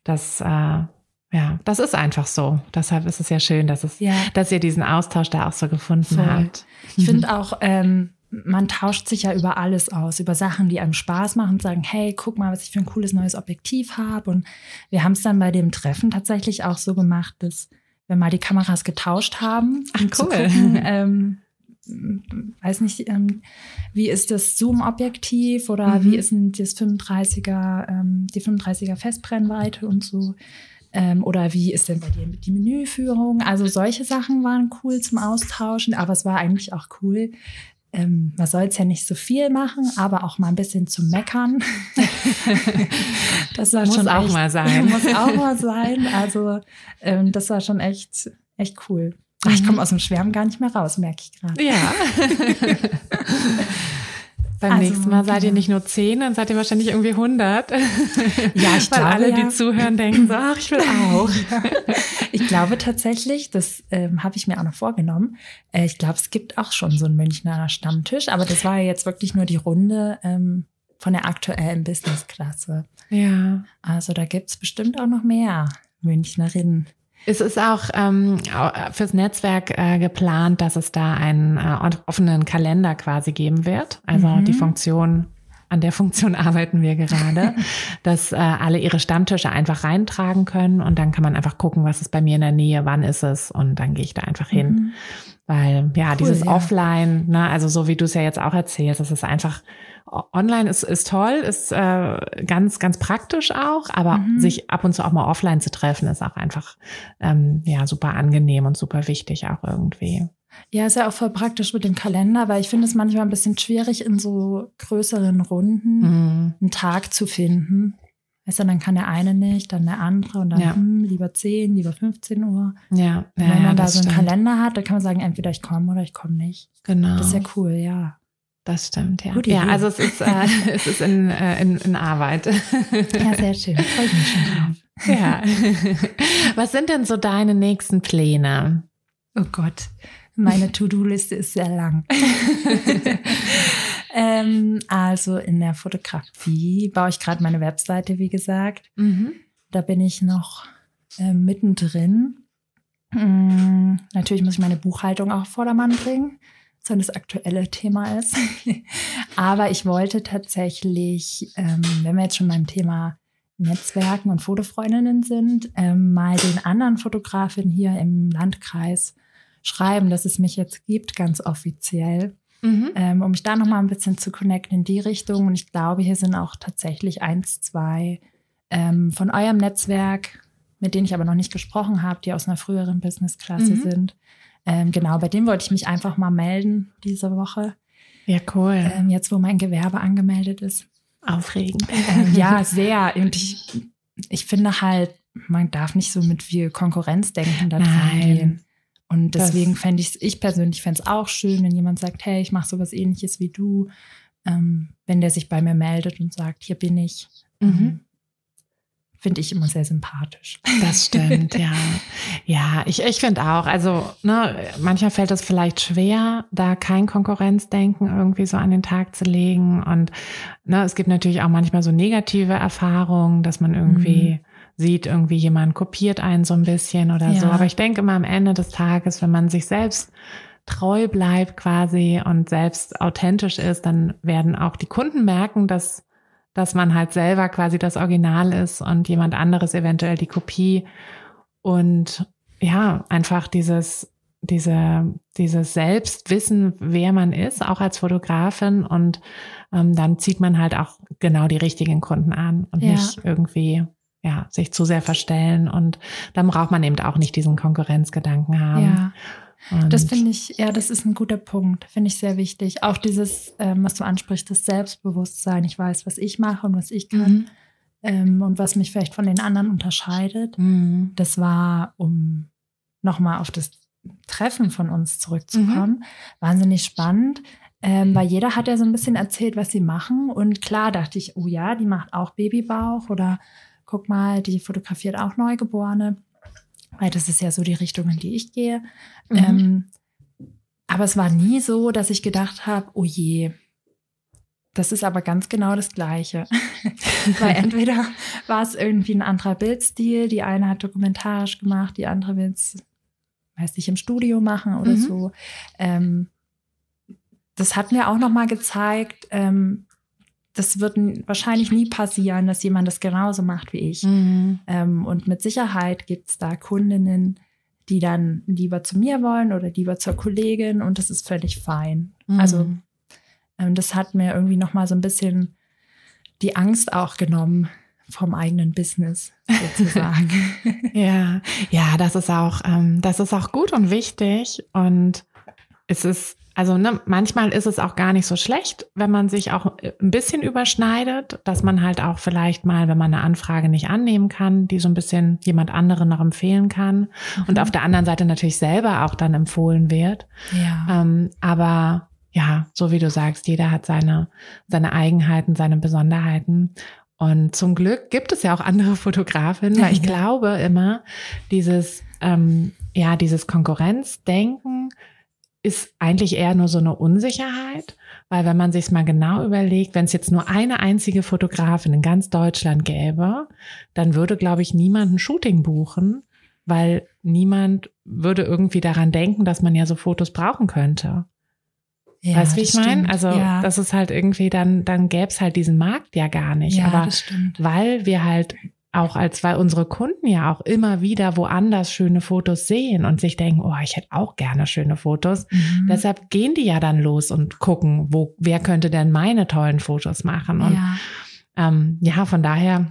Speaker 1: das, äh, ja, das ist einfach so. Deshalb ist es ja schön, dass es, ja. dass ihr diesen Austausch da auch so gefunden Voll. habt.
Speaker 2: Ich finde auch, ähm, man tauscht sich ja über alles aus, über Sachen, die einem Spaß machen, sagen, hey, guck mal, was ich für ein cooles neues Objektiv habe. Und wir haben es dann bei dem Treffen tatsächlich auch so gemacht, dass wir mal die Kameras getauscht haben.
Speaker 1: Ach, cool. Gucken, [LAUGHS]
Speaker 2: ähm, weiß nicht, ähm, wie ist das Zoom-Objektiv oder mhm. wie ist denn das 35er, ähm, die 35er Festbrennweite und so. Ähm, oder wie ist denn bei dir die Menüführung? Also solche Sachen waren cool zum Austauschen, aber es war eigentlich auch cool, ähm, man soll es ja nicht so viel machen, aber auch mal ein bisschen zu meckern. [LAUGHS]
Speaker 1: das war muss schon auch echt, mal sein. [LAUGHS]
Speaker 2: Muss auch mal sein. Also ähm, das war schon echt, echt cool. Ach, ich komme mhm. aus dem Schwärmen gar nicht mehr raus, merke ich gerade.
Speaker 1: Ja. [LAUGHS] Beim also, nächsten Mal seid ihr nicht nur zehn, dann seid ihr wahrscheinlich irgendwie 100. [LAUGHS] Ja, ich Weil glaube, alle, die ja. zuhören, denken so, ach, ich will auch. [LAUGHS]
Speaker 2: ich glaube tatsächlich, das ähm, habe ich mir auch noch vorgenommen. Äh, ich glaube, es gibt auch schon so einen Münchner Stammtisch, aber das war ja jetzt wirklich nur die Runde ähm, von der aktuellen Businessklasse.
Speaker 1: Ja.
Speaker 2: Also da gibt's bestimmt auch noch mehr Münchnerinnen.
Speaker 1: Es ist auch ähm, fürs Netzwerk äh, geplant, dass es da einen äh, offenen Kalender quasi geben wird. Also mhm. die Funktion, an der Funktion [LAUGHS] arbeiten wir gerade, [LAUGHS] dass äh, alle ihre Stammtische einfach reintragen können und dann kann man einfach gucken, was ist bei mir in der Nähe, wann ist es und dann gehe ich da einfach hin. Mhm. Weil ja, cool, dieses ja. Offline, ne, also so wie du es ja jetzt auch erzählst, das ist einfach online ist, ist toll, ist äh, ganz, ganz praktisch auch, aber mhm. sich ab und zu auch mal offline zu treffen, ist auch einfach ähm, ja super angenehm und super wichtig auch irgendwie.
Speaker 2: Ja, ist ja auch voll praktisch mit dem Kalender, weil ich finde es manchmal ein bisschen schwierig, in so größeren Runden mhm. einen Tag zu finden. Weißt du, dann kann der eine nicht, dann der andere und dann ja. hm, lieber 10, lieber 15 Uhr.
Speaker 1: Ja. ja
Speaker 2: wenn man ja, da so einen stimmt. Kalender hat, dann kann man sagen, entweder ich komme oder ich komme nicht.
Speaker 1: Genau.
Speaker 2: Das ist ja cool, ja.
Speaker 1: Das stimmt, ja. Gute ja, Idee. also es ist, äh, [LAUGHS] es ist in, äh, in, in Arbeit.
Speaker 2: Ja, sehr schön. Freue mich schon drauf. [LAUGHS]
Speaker 1: Ja. Was sind denn so deine nächsten Pläne?
Speaker 2: Oh Gott, meine To-Do-Liste ist sehr lang. [LAUGHS] ähm, also in der Fotografie baue ich gerade meine Webseite, wie gesagt. Mhm. Da bin ich noch äh, mittendrin. Mhm. Natürlich muss ich meine Buchhaltung auch auf Vordermann bringen so das aktuelle Thema ist. [LAUGHS] Aber ich wollte tatsächlich, ähm, wenn wir jetzt schon beim Thema Netzwerken und Fotofreundinnen sind, ähm, mal den anderen Fotografinnen hier im Landkreis schreiben, dass es mich jetzt gibt, ganz offiziell. mhm. ähm, um mich da nochmal ein bisschen zu connecten in die Richtung. Und ich glaube, hier sind auch tatsächlich eins, zwei ähm, von eurem Netzwerk, mit denen ich aber noch nicht gesprochen habe, die aus einer früheren Business-Klasse mhm. sind. Ähm, genau, bei dem wollte ich mich einfach mal melden diese Woche.
Speaker 1: Ja, cool.
Speaker 2: Ähm, jetzt, wo mein Gewerbe angemeldet ist.
Speaker 1: Aufregend.
Speaker 2: Ähm, ja, [LAUGHS] sehr. Und ich, ich finde halt, man darf nicht so mit viel Konkurrenzdenken da dran gehen. Und deswegen fände ich ich persönlich fände es auch schön, wenn jemand sagt, hey, ich mache sowas ähnliches wie du, ähm, wenn der sich bei mir meldet und sagt, hier bin ich. Mhm. Finde ich immer sehr sympathisch.
Speaker 1: Das stimmt, ja. Ja, ich, ich finde auch, also ne, manchmal fällt es vielleicht schwer, da kein Konkurrenzdenken irgendwie so an den Tag zu legen. Und ne, es gibt natürlich auch manchmal so negative Erfahrungen, dass man irgendwie mhm. sieht, irgendwie jemand kopiert einen so ein bisschen oder ja. so. Aber ich denke immer am Ende des Tages, wenn man sich selbst treu bleibt quasi und selbst authentisch ist, dann werden auch die Kunden merken, dass dass man halt selber quasi das Original ist und jemand anderes eventuell die Kopie. Und ja, einfach dieses, diese, dieses Selbstwissen, wer man ist, auch als Fotografin. Und ähm, dann zieht man halt auch genau die richtigen Kunden an und ja. nicht irgendwie ja, sich zu sehr verstellen. Und dann braucht man eben auch nicht diesen Konkurrenzgedanken haben.
Speaker 2: Ja. Und das finde ich, ja, das ist ein guter Punkt, finde ich sehr wichtig. Auch dieses, ähm, was du ansprichst, das Selbstbewusstsein. Ich weiß, was ich mache und was ich kann mhm. ähm, und was mich vielleicht von den anderen unterscheidet. Mhm. Das war, um nochmal auf das Treffen von uns zurückzukommen, mhm. wahnsinnig spannend. Ähm, weil jeder hat ja so ein bisschen erzählt, was sie machen. Und klar dachte ich, oh ja, die macht auch Babybauch oder guck mal, die fotografiert auch Neugeborene weil das ist ja so die Richtung, in die ich gehe. Mhm. Ähm, aber es war nie so, dass ich gedacht habe, oh je, das ist aber ganz genau das Gleiche. [LAUGHS] weil [LAUGHS] entweder war es irgendwie ein anderer Bildstil, die eine hat dokumentarisch gemacht, die andere will es, weiß nicht, im Studio machen oder mhm. so. Ähm, das hat mir auch noch mal gezeigt, ähm, das wird wahrscheinlich nie passieren, dass jemand das genauso macht wie ich. Mhm. Ähm, und mit Sicherheit gibt es da Kundinnen, die dann lieber zu mir wollen oder lieber zur Kollegin und das ist völlig fein. Mhm. Also ähm, das hat mir irgendwie noch mal so ein bisschen die Angst auch genommen vom eigenen Business sozusagen. [LAUGHS] [LAUGHS]
Speaker 1: ja, ja, das ist auch, ähm, das ist auch gut und wichtig und es ist also ne, manchmal ist es auch gar nicht so schlecht, wenn man sich auch äh, ein bisschen überschneidet, dass man halt auch vielleicht mal, wenn man eine Anfrage nicht annehmen kann, die so ein bisschen jemand anderen noch empfehlen kann mhm. und auf der anderen Seite natürlich selber auch dann empfohlen wird. Ja. Ähm, aber ja, so wie du sagst, jeder hat seine, seine Eigenheiten, seine Besonderheiten. Und zum Glück gibt es ja auch andere [LAUGHS] Fotografinnen, weil ich [LAUGHS] glaube immer, dieses, ähm, ja, dieses Konkurrenzdenken, ist eigentlich eher nur so eine Unsicherheit, weil wenn man sich mal genau überlegt, wenn es jetzt nur eine einzige Fotografin in ganz Deutschland gäbe, dann würde, glaube ich, niemand ein Shooting buchen, weil niemand würde irgendwie daran denken, dass man ja so Fotos brauchen könnte. Ja, weißt du, wie ich meine? Also ja. das ist halt irgendwie, dann, dann gäbe es halt diesen Markt ja gar nicht. Ja, Aber weil wir halt auch als, weil unsere Kunden ja auch immer wieder woanders schöne Fotos sehen und sich denken, oh, ich hätte auch gerne schöne Fotos. Mhm. Deshalb gehen die ja dann los und gucken, wo, wer könnte denn meine tollen Fotos machen? Und ja, ähm, ja von daher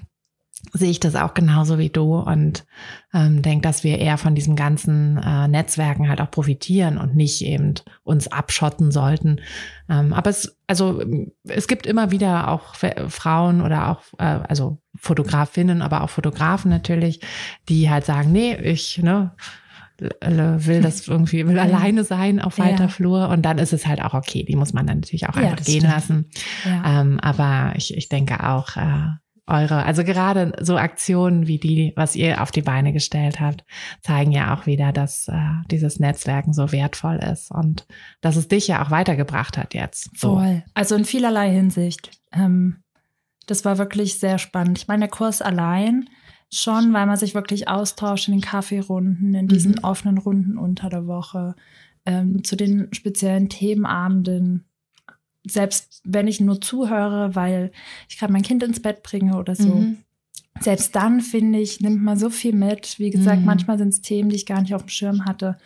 Speaker 1: sehe ich das auch genauso wie du und ähm, denke, dass wir eher von diesen ganzen äh, Netzwerken halt auch profitieren und nicht eben uns abschotten sollten. Ähm, aber es, also es gibt immer wieder auch Frauen oder auch, äh, also Fotografinnen, aber auch Fotografen natürlich, die halt sagen, nee, ich, ne, will das [LAUGHS] irgendwie, will alleine sein auf weiter ja. Flur und dann ist es halt auch okay. Die muss man dann natürlich auch einfach gehen stimmt. lassen. Ja. Ähm, aber ich, ich denke auch, äh, eure, also gerade so Aktionen wie die, was ihr auf die Beine gestellt habt, zeigen ja auch wieder, dass äh, dieses Netzwerken so wertvoll ist und dass es dich ja auch weitergebracht hat jetzt.
Speaker 2: So. Voll. Also in vielerlei Hinsicht. Ähm, das war wirklich sehr spannend. Ich meine, der Kurs allein schon, weil man sich wirklich austauscht in den Kaffeerunden, in diesen mhm. offenen Runden unter der Woche, ähm, zu den speziellen Themenabenden selbst wenn ich nur zuhöre, weil ich gerade mein Kind ins Bett bringe oder so, mhm. selbst dann finde ich, nimmt man so viel mit. Wie gesagt, mhm. manchmal sind es Themen, die ich gar nicht auf dem Schirm hatte.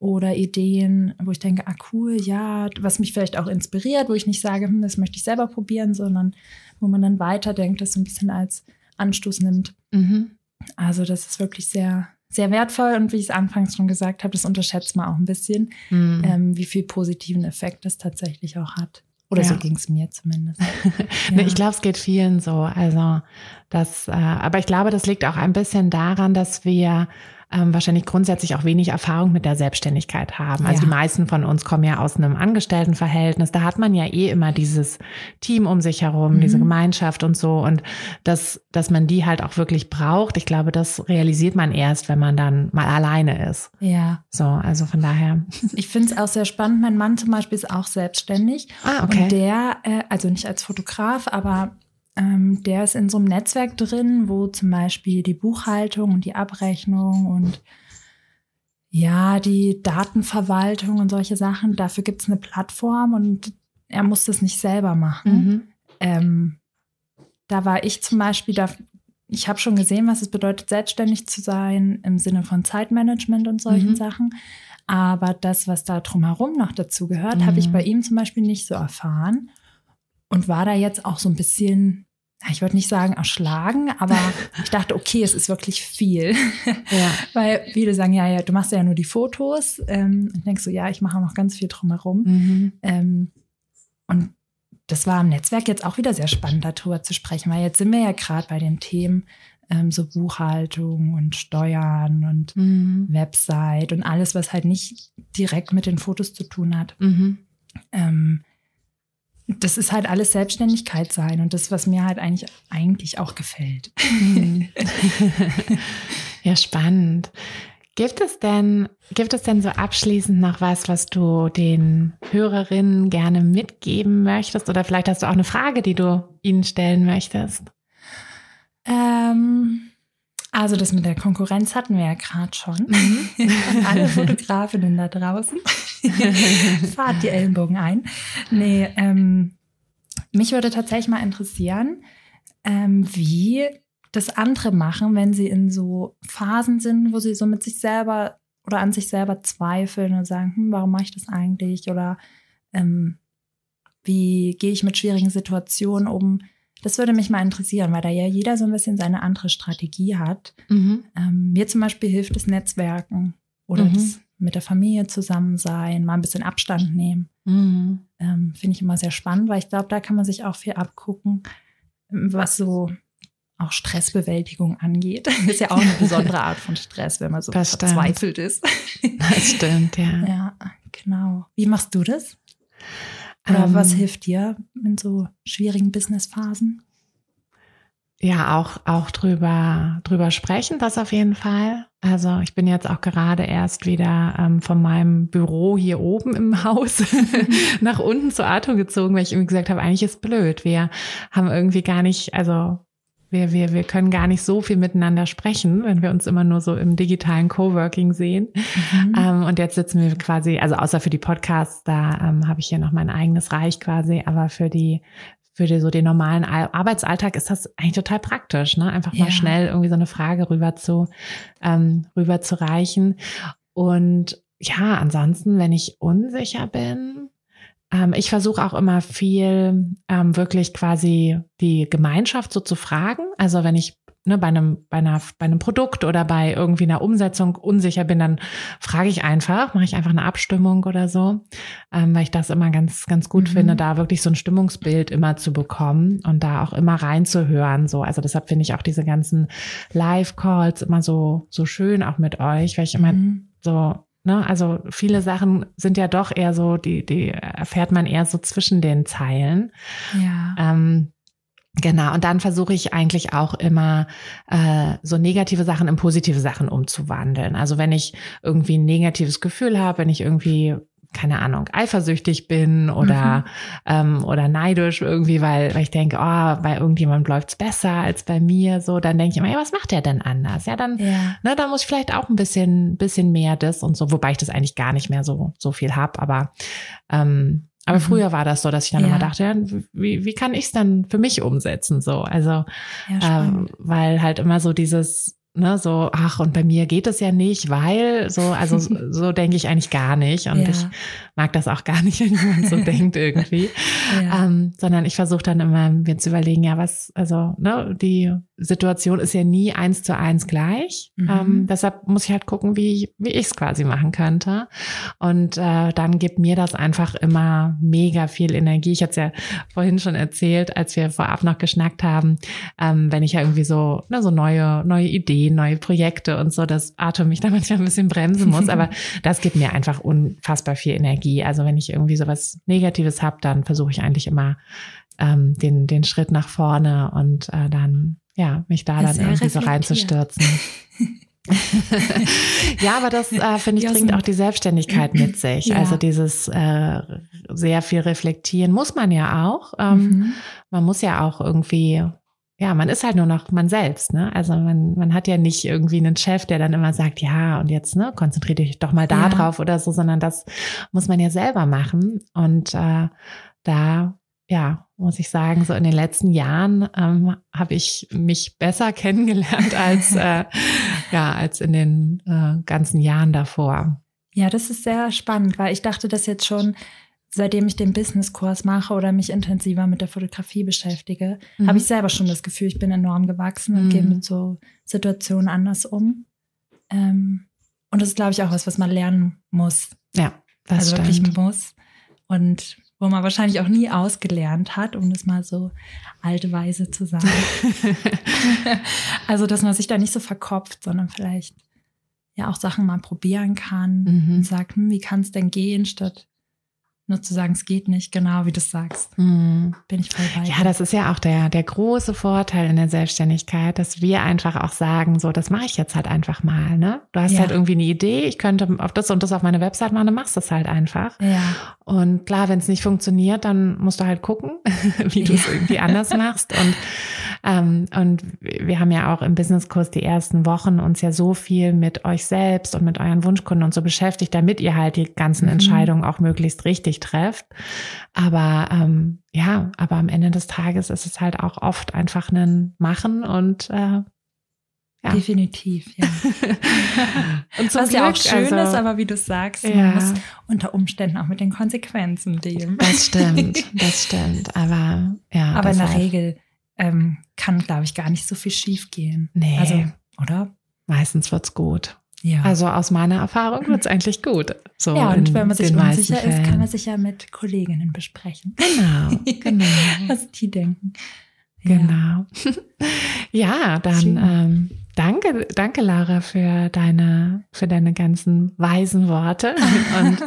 Speaker 2: oder Ideen, wo ich denke, ah cool, ja, was mich vielleicht auch inspiriert, wo ich nicht sage, hm, das möchte ich selber probieren, sondern wo man dann weiterdenkt, das so ein bisschen als Anstoß nimmt. Mhm. Also das ist wirklich sehr, sehr wertvoll und wie ich es anfangs schon gesagt habe, das unterschätzt man auch ein bisschen, mhm. ähm, wie viel positiven Effekt das tatsächlich auch hat. Oder ja. so ging es mir zumindest. [LAUGHS]
Speaker 1: ja. ich glaube, es geht vielen so. Also das, äh, aber ich glaube, das liegt auch ein bisschen daran, dass wir ähm, wahrscheinlich grundsätzlich auch wenig Erfahrung mit der Selbstständigkeit haben. Also ja. die meisten von uns kommen ja aus einem Angestelltenverhältnis. Da hat man ja eh immer dieses Team um sich herum, mhm. diese Gemeinschaft und so. Und dass, dass man die halt auch wirklich braucht, ich glaube, das realisiert man erst, wenn man dann mal alleine ist.
Speaker 2: Ja.
Speaker 1: So, also von daher.
Speaker 2: Ich finde es auch sehr spannend. Mein Mann zum Beispiel ist auch selbstständig.
Speaker 1: Ah, okay.
Speaker 2: Und der, äh, also nicht als Fotograf, aber ähm, der ist in so einem Netzwerk drin, wo zum Beispiel die Buchhaltung und die Abrechnung und ja, die Datenverwaltung und solche Sachen, dafür gibt es eine Plattform und er muss das nicht selber machen. Mhm. Ähm, da war ich zum Beispiel, da, ich habe schon gesehen, was es bedeutet, selbstständig zu sein im Sinne von Zeitmanagement und solchen mhm. Sachen. Aber das, was da drumherum noch dazu gehört, mhm. habe ich bei ihm zum Beispiel nicht so erfahren und war da jetzt auch so ein bisschen ich würde nicht sagen erschlagen, aber [LAUGHS] ich dachte, okay, es ist wirklich viel. Ja. [LAUGHS] Weil viele sagen, ja, ja, du machst ja nur die Fotos. Ähm, und denkst so, ja, ich mache auch noch ganz viel drumherum. Mhm. Ähm, und das war im Netzwerk jetzt auch wieder sehr spannend, darüber zu sprechen, weil jetzt sind wir ja gerade bei den Themen ähm, so Buchhaltung und Steuern und mhm. Website und alles, was halt nicht direkt mit den Fotos zu tun hat. Mhm. Ähm, das ist halt alles Selbstständigkeit sein und das, was mir halt eigentlich, eigentlich auch gefällt. Mhm. [LAUGHS]
Speaker 1: ja, spannend. Gibt es denn, gibt es denn so abschließend noch was, was du den Hörerinnen gerne mitgeben möchtest? Oder vielleicht hast du auch eine Frage, die du ihnen stellen möchtest?
Speaker 2: Ähm, also das mit der Konkurrenz hatten wir ja gerade schon. Mhm. [LAUGHS] Alle Fotografinnen da draußen. [LAUGHS] Fahrt die Ellenbogen ein. Nee, ähm, mich würde tatsächlich mal interessieren, ähm, wie das andere machen, wenn sie in so Phasen sind, wo sie so mit sich selber oder an sich selber zweifeln und sagen, hm, warum mache ich das eigentlich? Oder ähm, wie gehe ich mit schwierigen Situationen um? Das würde mich mal interessieren, weil da ja jeder so ein bisschen seine andere Strategie hat. Mhm. Ähm, mir zum Beispiel hilft das Netzwerken oder mhm. das mit der Familie zusammen sein, mal ein bisschen Abstand nehmen. Mhm. Ähm, Finde ich immer sehr spannend, weil ich glaube, da kann man sich auch viel abgucken, was so auch Stressbewältigung angeht. Das [LAUGHS] ist ja auch eine besondere Art von Stress, wenn man so das verzweifelt stimmt. ist.
Speaker 1: Das stimmt, ja. [LAUGHS]
Speaker 2: Ja, genau. Wie machst du das? Oder ähm, was hilft dir in so schwierigen Businessphasen?
Speaker 1: Ja, auch, auch drüber, drüber sprechen, das auf jeden Fall. Also ich bin jetzt auch gerade erst wieder ähm, von meinem Büro hier oben im Haus [LAUGHS] [LAUGHS] nach unten zur Arthur gezogen, weil ich irgendwie gesagt habe, eigentlich ist blöd. Wir haben irgendwie gar nicht, also wir, wir, wir können gar nicht so viel miteinander sprechen, wenn wir uns immer nur so im digitalen Coworking sehen. Mhm. Ähm, und jetzt sitzen wir quasi, also außer für die Podcasts, da ähm, habe ich hier noch mein eigenes Reich quasi, aber für die für die, so den normalen Arbeitsalltag ist das eigentlich total praktisch, ne? Einfach mal ja. schnell irgendwie so eine Frage rüber zu, ähm, rüber zu reichen. Und ja, ansonsten, wenn ich unsicher bin, ähm, ich versuche auch immer viel ähm, wirklich quasi die Gemeinschaft so zu fragen. Also wenn ich ne, bei einem, bei einer, bei einem Produkt oder bei irgendwie einer Umsetzung unsicher bin, dann frage ich einfach, mache ich einfach eine Abstimmung oder so, ähm, weil ich das immer ganz, ganz gut mhm. finde, da wirklich so ein Stimmungsbild immer zu bekommen und da auch immer reinzuhören. So, also deshalb finde ich auch diese ganzen Live-Calls immer so, so schön auch mit euch, weil ich immer mhm. so Ne, also viele Sachen sind ja doch eher so, die, die erfährt man eher so zwischen den Zeilen.
Speaker 2: Ja.
Speaker 1: Ähm, Genau, und dann versuche ich eigentlich auch immer äh, so negative Sachen in positive Sachen umzuwandeln. Also wenn ich irgendwie ein negatives Gefühl habe, wenn ich irgendwie keine Ahnung, eifersüchtig bin oder, mhm. ähm, oder neidisch irgendwie, weil, weil ich denke, oh, bei irgendjemandem läuft's besser als bei mir, so, dann denke ich immer, ja, was macht der denn anders? Ja, dann, ja. ne, da muss ich vielleicht auch ein bisschen, bisschen mehr das und so, wobei ich das eigentlich gar nicht mehr so, so viel hab, aber ähm, aber mhm. früher war das so, dass ich dann ja. immer dachte, ja, wie, wie kann ich es dann für mich umsetzen? So, also ähm, weil halt immer so dieses, ne, so, ach, und bei mir geht es ja nicht, weil, so, also [LAUGHS] so denke ich eigentlich gar nicht. Und ja. ich mag das auch gar nicht, [LAUGHS] wenn jemand so denkt irgendwie. Ja. Ähm, sondern ich versuche dann immer mir zu überlegen, ja, was, also, ne, die Situation ist ja nie eins zu eins gleich. Mhm. Ähm, deshalb muss ich halt gucken, wie, wie ich es quasi machen könnte. Und äh, dann gibt mir das einfach immer mega viel Energie. Ich hatte es ja vorhin schon erzählt, als wir vorab noch geschnackt haben, ähm, wenn ich ja irgendwie so, ne, so neue, neue Ideen, neue Projekte und so, dass Arthur mich [LAUGHS] da manchmal ein bisschen bremsen muss. aber [LAUGHS] das gibt mir einfach unfassbar viel Energie. Also wenn ich irgendwie sowas Negatives habe, dann versuche ich eigentlich immer ähm, den, den Schritt nach vorne und äh, dann ja, mich da dann irgendwie so reinzustürzen. [LAUGHS] [LAUGHS] ja, aber das äh, finde ich bringt auch die Selbstständigkeit mit [CLEARS THROAT] sich. Ja. Also dieses äh, sehr viel reflektieren muss man ja auch. Ähm, mhm. Man muss ja auch irgendwie, ja, man ist halt nur noch man selbst. Ne? Also man, man hat ja nicht irgendwie einen Chef, der dann immer sagt, ja, und jetzt ne, konzentriert dich doch mal da ja. drauf oder so, sondern das muss man ja selber machen. Und äh, da ja, muss ich sagen, so in den letzten Jahren ähm, habe ich mich besser [LAUGHS] kennengelernt als, äh, ja, als in den äh, ganzen Jahren davor.
Speaker 2: Ja, das ist sehr spannend, weil ich dachte das jetzt schon, seitdem ich den Businesskurs mache oder mich intensiver mit der Fotografie beschäftige, mhm. habe ich selber schon das Gefühl, ich bin enorm gewachsen und mhm. gehe mit so Situationen anders um. Ähm, und das ist, glaube ich, auch was, was man lernen muss.
Speaker 1: Ja,
Speaker 2: das also stimmt. wirklich muss. Und wo man wahrscheinlich auch nie ausgelernt hat, um das mal so alte Weise zu sagen. [LAUGHS] also, dass man sich da nicht so verkopft, sondern vielleicht ja auch Sachen mal probieren kann mhm. und sagt, hm, wie kann es denn gehen, statt nur zu sagen, es geht nicht, genau wie du sagst. Mhm. Bin ich voll bei.
Speaker 1: Ja, das ist ja auch der, der große Vorteil in der Selbstständigkeit, dass wir einfach auch sagen, so, das mache ich jetzt halt einfach mal. Ne? Du hast ja. halt irgendwie eine Idee, ich könnte auf das und das auf meine Website machen, dann machst du es halt einfach.
Speaker 2: Ja.
Speaker 1: Und klar, wenn es nicht funktioniert, dann musst du halt gucken, [LAUGHS] wie du es ja. irgendwie anders machst. Und, und wir haben ja auch im Businesskurs die ersten Wochen uns ja so viel mit euch selbst und mit euren Wunschkunden und so beschäftigt, damit ihr halt die ganzen mhm. Entscheidungen auch möglichst richtig trefft. Aber ähm, ja, aber am Ende des Tages ist es halt auch oft einfach ein Machen und äh,
Speaker 2: ja. Definitiv, ja. [LAUGHS] und Was Glück, ja auch schön also, ist, aber wie du sagst, ja. man muss unter Umständen auch mit den Konsequenzen dealen.
Speaker 1: Das stimmt, [LAUGHS] das stimmt. Aber ja.
Speaker 2: Aber in der Regel ähm, kann, glaube ich, gar nicht so viel schief gehen.
Speaker 1: Nee.
Speaker 2: Also, oder?
Speaker 1: Meistens wird's gut. Ja. Also aus meiner Erfahrung wird's [LAUGHS] eigentlich gut.
Speaker 2: So ja, und wenn man sich unsicher ist, kann man sich ja mit Kolleginnen besprechen.
Speaker 1: Genau, [LAUGHS] genau.
Speaker 2: Was die denken.
Speaker 1: Genau. [LAUGHS] Ja, dann ähm, Danke, danke Lara für deine für deine ganzen weisen Worte
Speaker 2: und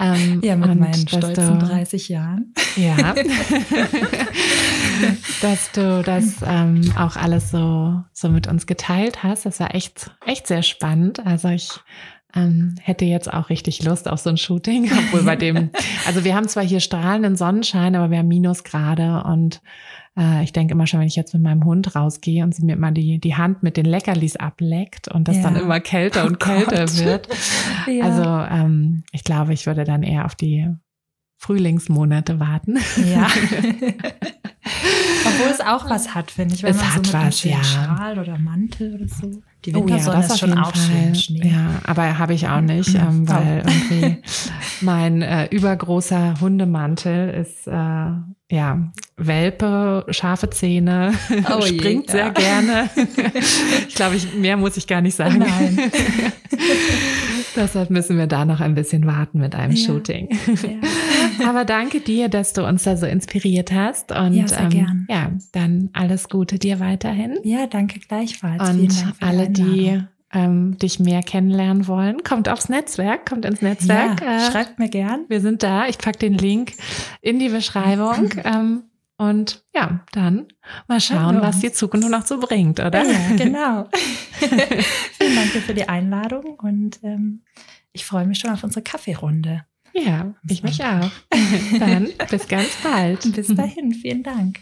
Speaker 2: ähm, ja mit und meinen stolzen du, 30 Jahren.
Speaker 1: Ja, [LAUGHS] dass du das ähm, auch alles so so mit uns geteilt hast. Das war echt echt sehr spannend. Also ich ähm, hätte jetzt auch richtig Lust auf so ein Shooting, [LAUGHS] obwohl bei dem, also wir haben zwar hier strahlenden Sonnenschein, aber wir haben Minusgrade und äh, ich denke immer schon, wenn ich jetzt mit meinem Hund rausgehe und sie mir immer die, die Hand mit den Leckerlis ableckt und das ja. dann immer kälter und oh kälter Gott. wird. ja. Also ähm, ich glaube, ich würde dann eher auf die Frühlingsmonate warten.
Speaker 2: Ja. [LAUGHS] Obwohl es auch was hat, finde ich, wenn
Speaker 1: es
Speaker 2: man
Speaker 1: hat
Speaker 2: so
Speaker 1: mit was, ja.
Speaker 2: Schal oder Mantel oder so.
Speaker 1: Die Wintersonne oh ja, ist schon auch Fall. schön Schnee. Ja, aber habe ich auch nicht, ähm, oh. weil irgendwie [LAUGHS] mein äh, übergroßer Hundemantel ist äh, ja Welpe, scharfe Zähne, oh springt je, sehr ja. gerne. [LAUGHS] ich glaube, ich, mehr muss ich gar nicht sagen.
Speaker 2: Nein.
Speaker 1: Deshalb müssen wir da noch ein bisschen warten mit einem ja. Shooting. Ja. Aber danke dir, dass du uns da so inspiriert hast. Und
Speaker 2: ja, sehr ähm, gern.
Speaker 1: ja, dann alles Gute dir weiterhin.
Speaker 2: Ja, danke gleichfalls.
Speaker 1: Und alle, die ähm, dich mehr kennenlernen wollen, kommt aufs Netzwerk, kommt ins Netzwerk.
Speaker 2: Ja, äh, schreibt mir gern.
Speaker 1: Wir sind da. Ich pack den Link in die Beschreibung. [LAUGHS] ähm, und ja, dann mal schauen, was die Zukunft noch so bringt, oder?
Speaker 2: Ja, [LAUGHS] genau. Vielen Dank für die Einladung und ähm, ich freue mich schon auf unsere Kaffeerunde.
Speaker 1: Ja, ich mich auch. Dann bis ganz bald. [LAUGHS]
Speaker 2: Bis dahin, vielen Dank.